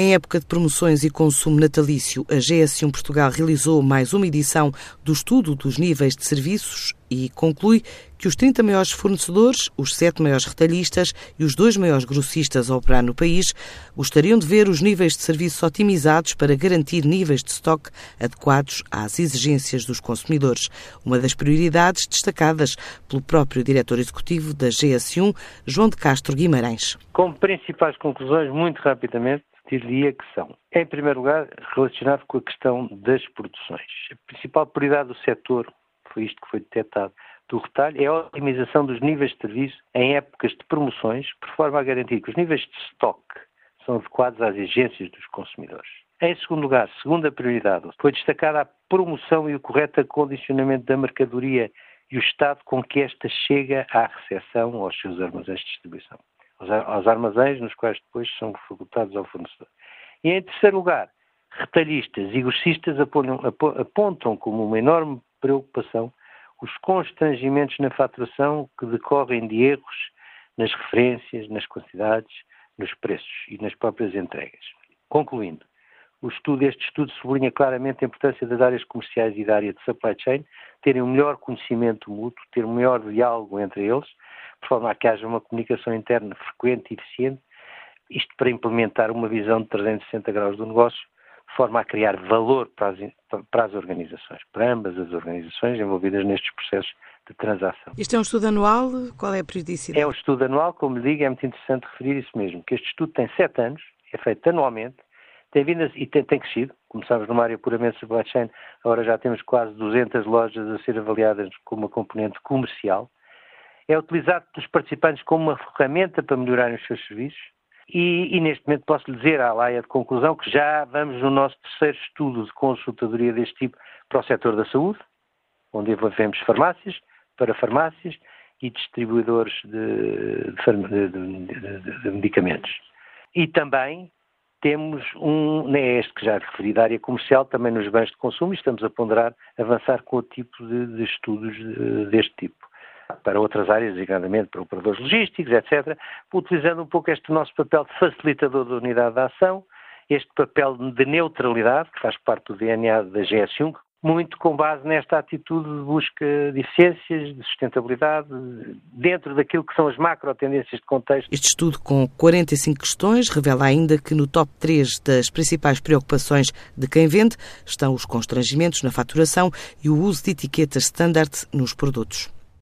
Em época de promoções e consumo natalício, a GS1 Portugal realizou mais uma edição do estudo dos níveis de serviços e conclui que os 30 maiores fornecedores, os 7 maiores retalhistas e os 2 maiores grossistas a operar no país gostariam de ver os níveis de serviços otimizados para garantir níveis de estoque adequados às exigências dos consumidores. Uma das prioridades destacadas pelo próprio diretor executivo da GS1, João de Castro Guimarães. Como principais conclusões, muito rapidamente, diria que são, em primeiro lugar, relacionado com a questão das produções. A principal prioridade do setor, foi isto que foi detectado, do retalho, é a otimização dos níveis de serviço em épocas de promoções, por forma a garantir que os níveis de estoque são adequados às exigências dos consumidores. Em segundo lugar, segunda prioridade, foi destacada a promoção e o correto acondicionamento da mercadoria e o estado com que esta chega à recepção aos seus armazéns de distribuição aos armazéns nos quais depois são facultados ao fornecedor. E em terceiro lugar, retalhistas e grossistas apontam como uma enorme preocupação os constrangimentos na faturação que decorrem de erros nas referências, nas quantidades, nos preços e nas próprias entregas. Concluindo, o estudo, este estudo sublinha claramente a importância das áreas comerciais e da área de supply chain terem um melhor conhecimento mútuo, ter um melhor diálogo entre eles, de forma a que haja uma comunicação interna frequente e eficiente, isto para implementar uma visão de 360 graus do negócio, de forma a criar valor para as, para as organizações, para ambas as organizações envolvidas nestes processos de transação. Isto é um estudo anual? Qual é a periodicidade? É um estudo anual, como lhe digo, é muito interessante referir isso mesmo, que este estudo tem sete anos, é feito anualmente, tem vindo e tem, tem crescido. Começámos numa área puramente supply chain, agora já temos quase 200 lojas a ser avaliadas com uma componente comercial. É utilizado pelos participantes como uma ferramenta para melhorarem os seus serviços. E, e neste momento posso lhe dizer, à laia de conclusão, que já vamos no nosso terceiro estudo de consultadoria deste tipo para o setor da saúde, onde envolvemos farmácias, para farmácias e distribuidores de, de, de, de medicamentos. E também temos um, nem é este que já referi da área comercial, também nos bens de consumo, e estamos a ponderar avançar com o tipo de, de estudos de, deste tipo. Para outras áreas, designadamente para operadores logísticos, etc., utilizando um pouco este nosso papel de facilitador da unidade de ação, este papel de neutralidade, que faz parte do DNA da GS1, muito com base nesta atitude de busca de eficiências, de sustentabilidade, dentro daquilo que são as macro tendências de contexto. Este estudo, com 45 questões, revela ainda que no top 3 das principais preocupações de quem vende estão os constrangimentos na faturação e o uso de etiquetas standard nos produtos.